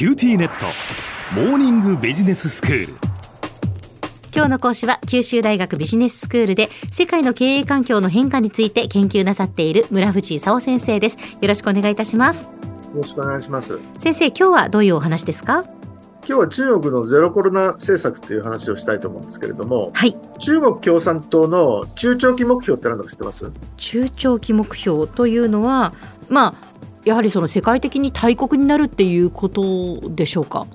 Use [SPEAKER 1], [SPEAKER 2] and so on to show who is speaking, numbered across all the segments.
[SPEAKER 1] QTnet。モーニングビジネススクール。
[SPEAKER 2] 今日の講師は九州大学ビジネススクールで世界の経営環境の変化について研究なさっている村藤功先生です。よろしくお願いいたします。よ
[SPEAKER 3] ろしくお願いします。
[SPEAKER 2] 先生今日はどういうお話ですか？
[SPEAKER 3] 今日は中国のゼロコロナ政策という話をしたいと思うんですけれども、
[SPEAKER 2] はい、
[SPEAKER 3] 中国共産党の中長期目標って何だか知ってます？
[SPEAKER 2] 中長期目標というのはまあやはりその世界的に大国になるっていうことでしょうか？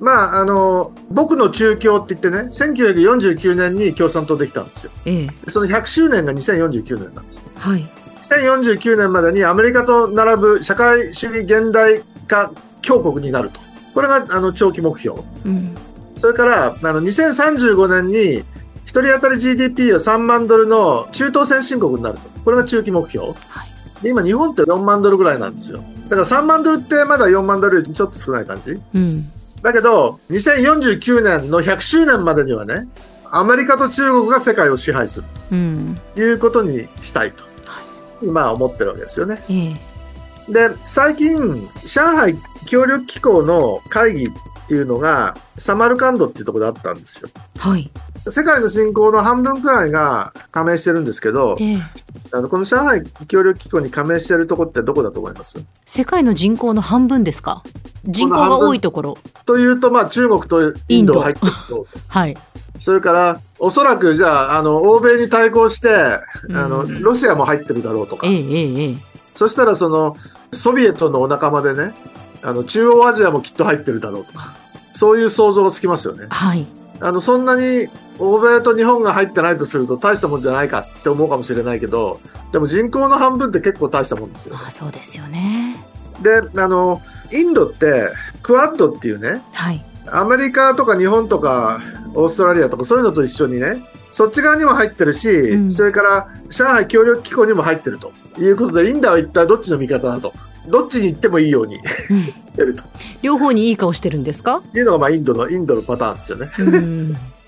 [SPEAKER 3] まあ、あの、僕の中共って言ってね、1949年に共産党できたんですよ。
[SPEAKER 2] ええ、
[SPEAKER 3] その100周年が2049年なんですよ。
[SPEAKER 2] はい。
[SPEAKER 3] 2049年までにアメリカと並ぶ社会主義現代化強国になると。これが、あの、長期目標。
[SPEAKER 2] うん。
[SPEAKER 3] それから、あの、2035年に、一人当たり GDP が3万ドルの中東先進国になると。これが中期目標。
[SPEAKER 2] はい。
[SPEAKER 3] で、今日本って4万ドルぐらいなんですよ。だから3万ドルってまだ4万ドルよりちょっと少ない感じ
[SPEAKER 2] うん。
[SPEAKER 3] だけど、2049年の100周年までにはね、アメリカと中国が世界を支配する
[SPEAKER 2] うん。
[SPEAKER 3] ということにしたいと、
[SPEAKER 2] は
[SPEAKER 3] 今思ってるわけですよね。
[SPEAKER 2] ええ。
[SPEAKER 3] で、最近、上海協力機構の会議っていうのが、サマルカンドっていうところであったんですよ。
[SPEAKER 2] はい。
[SPEAKER 3] 世界の人口の半分くらいが加盟してるんですけど、
[SPEAKER 2] ええ。
[SPEAKER 3] あのこの上海協力機構に加盟してるところってどこだと思います？
[SPEAKER 2] 世界の人口の半分ですか？人口が多いところ。
[SPEAKER 3] というと、まあ中国とインドが入ってると。
[SPEAKER 2] はい。
[SPEAKER 3] それから、おそらくじゃあ、あの、欧米に対抗して、あの、
[SPEAKER 2] うん
[SPEAKER 3] ロシアも入ってるだろうとか
[SPEAKER 2] え、ええ。
[SPEAKER 3] そしたらその、ソビエトのお仲間でね、あの、中央アジアもきっと入ってるだろうとか、そういう想像がつきますよね。
[SPEAKER 2] はい。
[SPEAKER 3] あの、そんなに欧米と日本が入ってないとすると大したもんじゃないかって思うかもしれないけど、でも人口の半分って結構大したもんですよ。
[SPEAKER 2] あそうですよね。
[SPEAKER 3] で、あの、インドって、クアッドっていうね、
[SPEAKER 2] はい。
[SPEAKER 3] アメリカとか日本とかオーストラリアとかそういうのと一緒にね、そっち側にも入ってるし、
[SPEAKER 2] うん
[SPEAKER 3] それから上海協力機構にも入ってるということで、インドは一体どっちの味方だと。どっちに行ってもいいように ると
[SPEAKER 2] 両方にいい顔してるんですか？
[SPEAKER 3] いうのがまあインドの、インドのパターンですよね。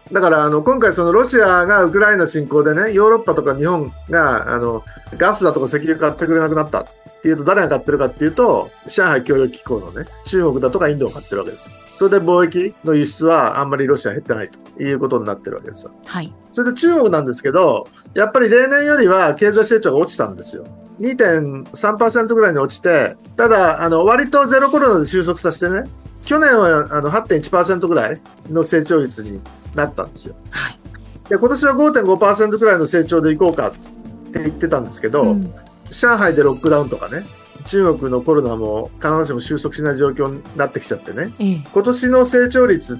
[SPEAKER 2] うん。
[SPEAKER 3] だからあの今回そのロシアがウクライナ侵攻でね、ヨーロッパとか日本があのガスだとか石油買ってくれなくなったっていうと誰が買ってるかっていうと、上海協力機構のね、中国だとかインドが買ってるわけです。それで貿易の輸出はあんまりロシア減ってないということになってるわけですよ。
[SPEAKER 2] はい。
[SPEAKER 3] それで中国なんですけど、やっぱり例年よりは経済成長が落ちたんですよ。2.3%ぐらいに落ちて、ただ、あの、割とゼロコロナで収束させてね、去年はあの8.1%ぐらいの成長率になったんですよ。
[SPEAKER 2] はい。
[SPEAKER 3] で、今年は5.5%ぐらいの成長でいこうかって言ってたんですけど、
[SPEAKER 2] うん
[SPEAKER 3] 上海でロックダウンとかね、中国のコロナも必ずしも収束しない状況になってきちゃってね、
[SPEAKER 2] ええ。
[SPEAKER 3] 今年の成長率っ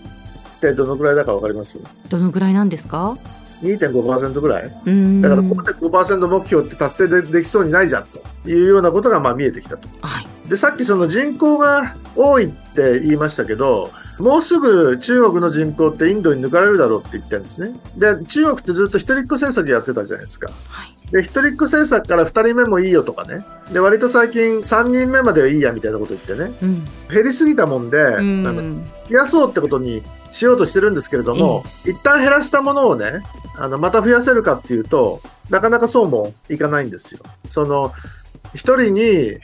[SPEAKER 3] てどのくらいだかわかります？
[SPEAKER 2] どのぐらいなんですか
[SPEAKER 3] ?2.5% ぐらい
[SPEAKER 2] うん。
[SPEAKER 3] だから5.5%目標って達成でできそうにないじゃんというようなことがまあ見えてきたと。
[SPEAKER 2] はい。
[SPEAKER 3] で、さっきその人口が多いって言いましたけど、もうすぐ中国の人口ってインドに抜かれるだろうって言ってるんですね。で、中国ってずっと一人っ子政策やってたじゃないですか。
[SPEAKER 2] はい。
[SPEAKER 3] で、一人っ子政策から二人目もいいよとかね。で、割と最近三人目まではいいやみたいなこと言ってね。
[SPEAKER 2] うん。
[SPEAKER 3] 減りすぎたもんで、
[SPEAKER 2] うん。
[SPEAKER 3] 増やそうってことにしようとしてるんですけれども、一旦減らしたものをね、あの、また増やせるかっていうと、なかなかそうもいかないんですよ。その、一人に、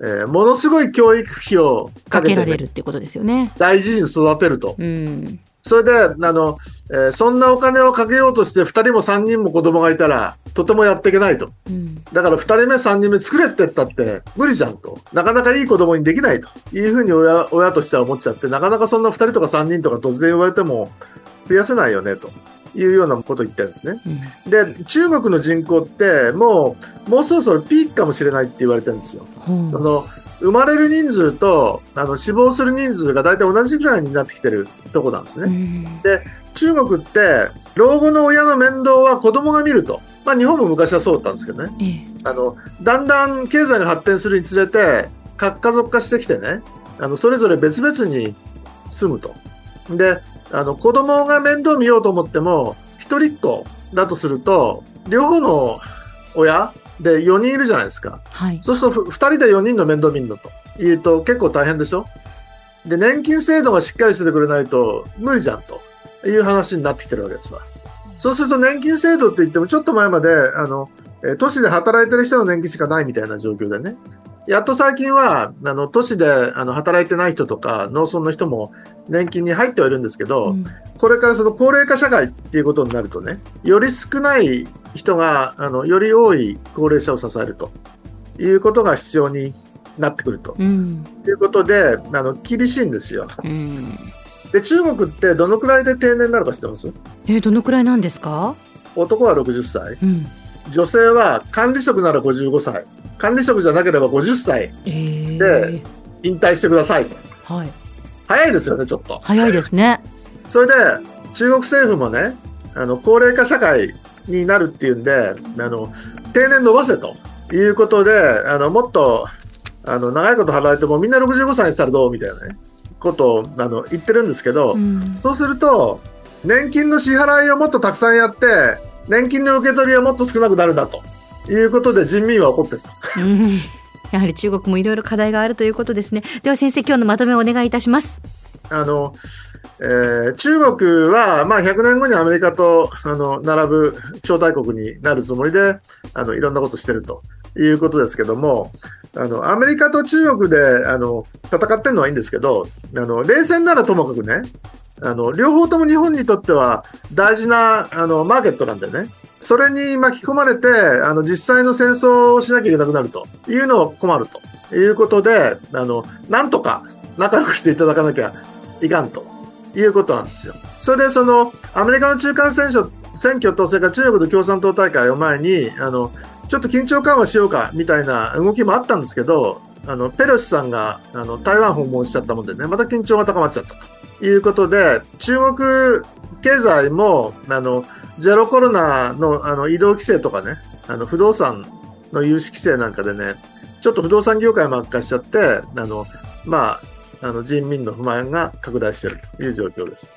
[SPEAKER 3] えーものすごい教育費をか
[SPEAKER 2] かけ
[SPEAKER 3] ね、
[SPEAKER 2] られるってことですよね。
[SPEAKER 3] 大事に育てると。
[SPEAKER 2] うん。
[SPEAKER 3] それで、あの、えーそんなお金をかけようとして二人も三人も子供がいたら、とてもやっていけないと。
[SPEAKER 2] うん。
[SPEAKER 3] だから二人目三人目作れって言ったって無理じゃんと。なかなかいい子供にできないというふうに親親としては思っちゃって、なかなかそんな二人とか三人とか突然言われても増やせないよねというようなことを言ってるんですね。
[SPEAKER 2] うん。
[SPEAKER 3] で、中国の人口ってもう、もうそろそろピークかもしれないって言われてるんですよ。
[SPEAKER 2] ほう
[SPEAKER 3] あの、生まれる人数と、あの、死亡する人数が大体同じぐらいになってきてるとこなんですね。
[SPEAKER 2] うん。
[SPEAKER 3] 中国って、老後の親の面倒は子供が見ると。まあ日本も昔はそうだったんですけどね。
[SPEAKER 2] ええ。
[SPEAKER 3] あの、だんだん経済が発展するにつれて、核家族化してきてね、あの、それぞれ別々に住むと。で、あの、子供が面倒見ようと思っても、一人っ子だとすると、両方の親で4人いるじゃないですか。
[SPEAKER 2] はい。
[SPEAKER 3] そうするとふ2人で4人の面倒見るのというと結構大変でしょ？で、年金制度がしっかりしててくれないと無理じゃんという話になってきてるわけですわ。そうすると年金制度って言ってもちょっと前まで、あの、えー都市で働いてる人の年金しかないみたいな状況でね。やっと最近は、あの、都市であの働いてない人とか、農村の人も年金に入ってはいるんですけど、
[SPEAKER 2] うん。
[SPEAKER 3] これからその高齢化社会っていうことになるとね、より少ない人が、あの、より多い高齢者を支えるということが必要になってくると。
[SPEAKER 2] うん。
[SPEAKER 3] いうことで、あの、厳しいんですよ。
[SPEAKER 2] うん。
[SPEAKER 3] で、中国ってどのくらいで定年になるか知ってます？
[SPEAKER 2] えーどのくらいなんですか？
[SPEAKER 3] 男は60歳、
[SPEAKER 2] うん。
[SPEAKER 3] 女性は管理職なら55歳、管理職じゃなければ50歳
[SPEAKER 2] えー。
[SPEAKER 3] で引退してください。と。
[SPEAKER 2] はい。
[SPEAKER 3] 早いですよね、ちょっと。
[SPEAKER 2] 早いですね。
[SPEAKER 3] それで、中国政府もね、あの、高齢化社会になるっていうんで、あの、定年伸ばせということで、あの、もっと、あの、長いこと働いてもみんな65歳にしたらどうみたいなね、ことを、あの、言ってるんですけど、
[SPEAKER 2] うん。
[SPEAKER 3] そうすると、年金の支払いをもっとたくさんやって、年金の受け取りはもっと少なくなるんだということで人民は怒ってる。
[SPEAKER 2] やはり中国もいろいろ課題があるということですね。では先生今日のまとめをお願いいたします。
[SPEAKER 3] あの、えー中国は、まあ、100年後にアメリカとあの並ぶ超大国になるつもりであのいろんなことしてるということですけどもあのアメリカと中国であの戦ってるのはいいんですけどあの冷戦ならともかくねあの両方とも日本にとっては大事なあのマーケットなんでね。それに巻き込まれてあの実際の戦争をしなきゃいけなくなるというのは困ると。いうことであのなんとか仲良くしていただかなきゃいかんということなんですよ。それでそのアメリカの中間選挙選挙とそれから中国の共産党大会を前にあのちょっと緊張緩和しようかみたいな動きもあったんですけどあのペロシさんがあの台湾訪問しちゃったもんでねまた緊張が高まっちゃったと。いうことで中国経済もあのゼロコロナのあの移動規制とかねあの不動産の融資規制なんかでねちょっと不動産業界も悪化しちゃってあのまああの人民の不満が拡大しているという状況です。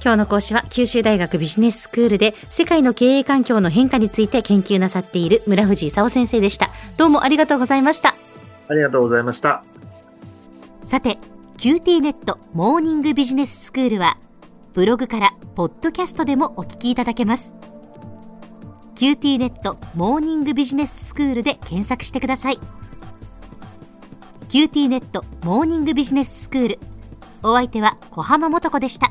[SPEAKER 2] 今日の講師は九州大学ビジネススクールで世界の経営環境の変化について研究なさっている村藤勲先生でしたどうもありがとうございました
[SPEAKER 3] ありがとうございました。
[SPEAKER 2] さて QTnet モーニングビジネススクールはブログからポッドキャストでもお聞きいただけます。 QTnet モーニングビジネススクールで検索してください。 QTnet モーニングビジネススクール。お相手は小浜もとこでした。